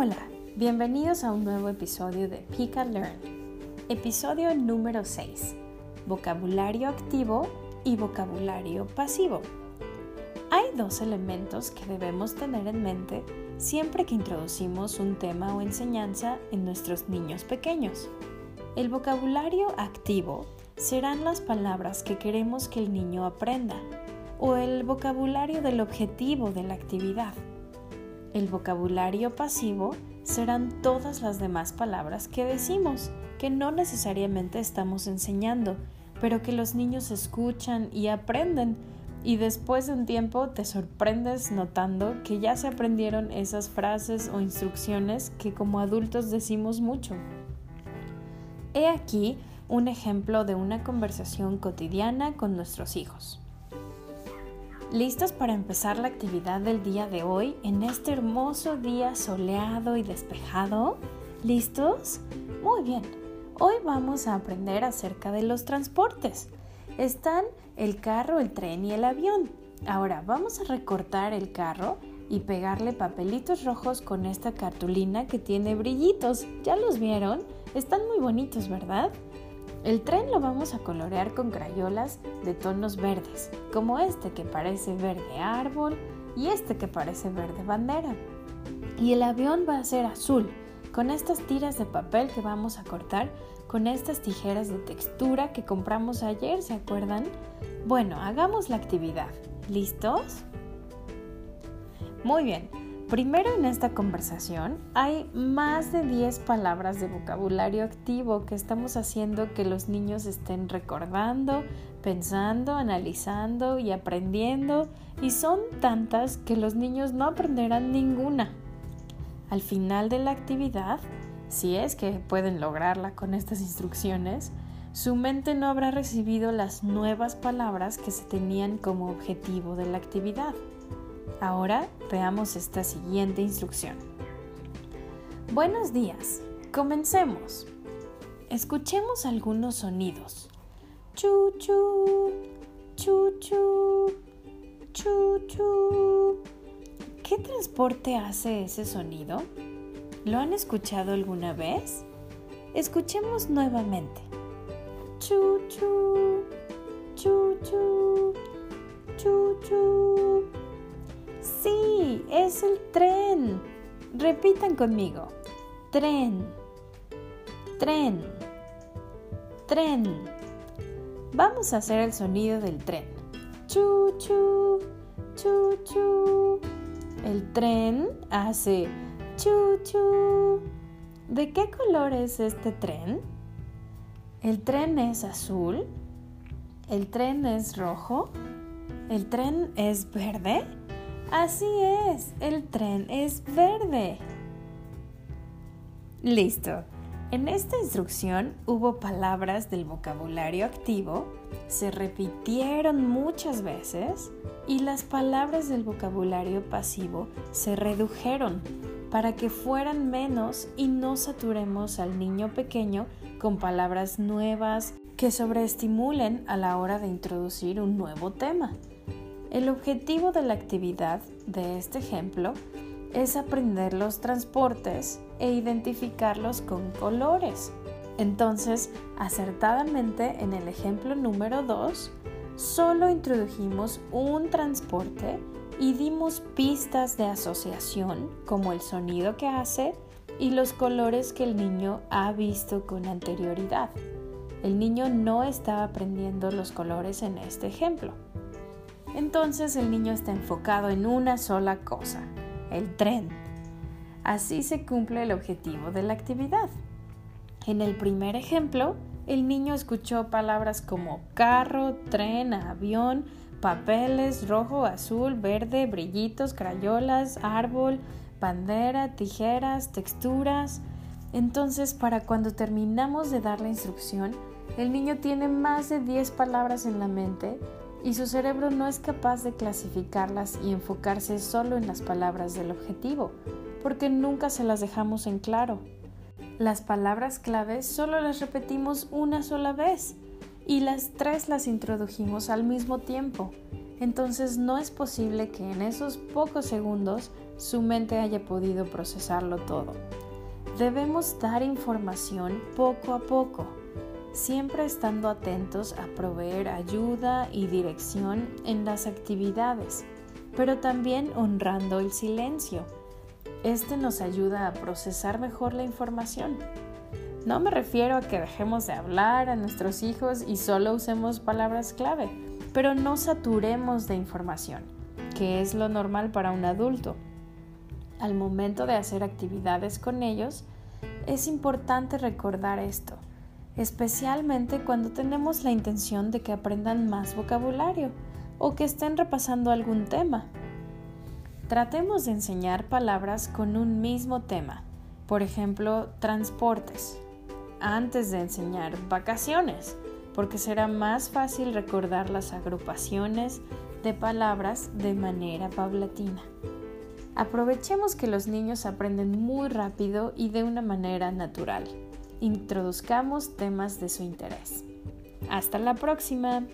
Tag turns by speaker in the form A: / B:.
A: Hola, bienvenidos a un nuevo episodio de Pick and Learn. Episodio número 6. Vocabulario activo y vocabulario pasivo. Hay dos elementos que debemos tener en mente siempre que introducimos un tema o enseñanza en nuestros niños pequeños. El vocabulario activo serán las palabras que queremos que el niño aprenda o el vocabulario del objetivo de la actividad. El vocabulario pasivo serán todas las demás palabras que decimos, que no necesariamente estamos enseñando, pero que los niños escuchan y aprenden y después de un tiempo te sorprendes notando que ya se aprendieron esas frases o instrucciones que como adultos decimos mucho. He aquí un ejemplo de una conversación cotidiana con nuestros hijos. ¿Listos para empezar la actividad del día de hoy en este hermoso día soleado y despejado? ¿Listos? Muy bien. Hoy vamos a aprender acerca de los transportes. Están el carro, el tren y el avión. Ahora vamos a recortar el carro y pegarle papelitos rojos con esta cartulina que tiene brillitos. ¿Ya los vieron? Están muy bonitos, ¿verdad? El tren lo vamos a colorear con crayolas de tonos verdes, como este que parece verde árbol y este que parece verde bandera. Y el avión va a ser azul, con estas tiras de papel que vamos a cortar con estas tijeras de textura que compramos ayer, ¿se acuerdan? Bueno, hagamos la actividad. ¿Listos? Muy bien. Primero en esta conversación hay más de 10 palabras de vocabulario activo que estamos haciendo que los niños estén recordando, pensando, analizando y aprendiendo y son tantas que los niños no aprenderán ninguna. Al final de la actividad, si es que pueden lograrla con estas instrucciones, su mente no habrá recibido las nuevas palabras que se tenían como objetivo de la actividad. Ahora veamos esta siguiente instrucción. Buenos días, comencemos. Escuchemos algunos sonidos. Chu chu, chu chu, chu chu. ¿Qué transporte hace ese sonido? ¿Lo han escuchado alguna vez? Escuchemos nuevamente. Chu chu, Sí, es el tren. Repitan conmigo. Tren, tren, tren. Vamos a hacer el sonido del tren. Chu, chu, chu, chu. El tren hace chu, chu. ¿De qué color es este tren? ¿El tren es azul? ¿El tren es rojo? ¿El tren es verde? Así es, el tren es verde. Listo. En esta instrucción hubo palabras del vocabulario activo, se repitieron muchas veces y las palabras del vocabulario pasivo se redujeron para que fueran menos y no saturemos al niño pequeño con palabras nuevas que sobreestimulen a la hora de introducir un nuevo tema. El objetivo de la actividad de este ejemplo es aprender los transportes e identificarlos con colores. Entonces, acertadamente en el ejemplo número 2, solo introdujimos un transporte y dimos pistas de asociación como el sonido que hace y los colores que el niño ha visto con anterioridad. El niño no estaba aprendiendo los colores en este ejemplo. Entonces el niño está enfocado en una sola cosa, el tren. Así se cumple el objetivo de la actividad. En el primer ejemplo, el niño escuchó palabras como carro, tren, avión, papeles, rojo, azul, verde, brillitos, crayolas, árbol, bandera, tijeras, texturas. Entonces, para cuando terminamos de dar la instrucción, el niño tiene más de 10 palabras en la mente y su cerebro no es capaz de clasificarlas y enfocarse solo en las palabras del objetivo, porque nunca se las dejamos en claro. Las palabras claves solo las repetimos una sola vez y las tres las introdujimos al mismo tiempo. entonces no es posible que en esos pocos segundos su mente haya podido procesarlo todo. Debemos dar información poco a poco, siempre estando atentos a proveer ayuda y dirección en las actividades, pero también honrando el silencio. Este nos ayuda a procesar mejor la información. No me refiero a que dejemos de hablar a nuestros hijos y solo usemos palabras clave, pero no saturemos de información, que es lo normal para un adulto. Al momento de hacer actividades con ellos, es importante recordar esto, especialmente cuando tenemos la intención de que aprendan más vocabulario o que estén repasando algún tema. Tratemos de enseñar palabras con un mismo tema, por ejemplo, transportes, antes de enseñar vacaciones, porque será más fácil recordar las agrupaciones de palabras de manera paulatina. Aprovechemos que los niños aprenden muy rápido y de una manera natural. Introduzcamos temas de su interés. Hasta la próxima.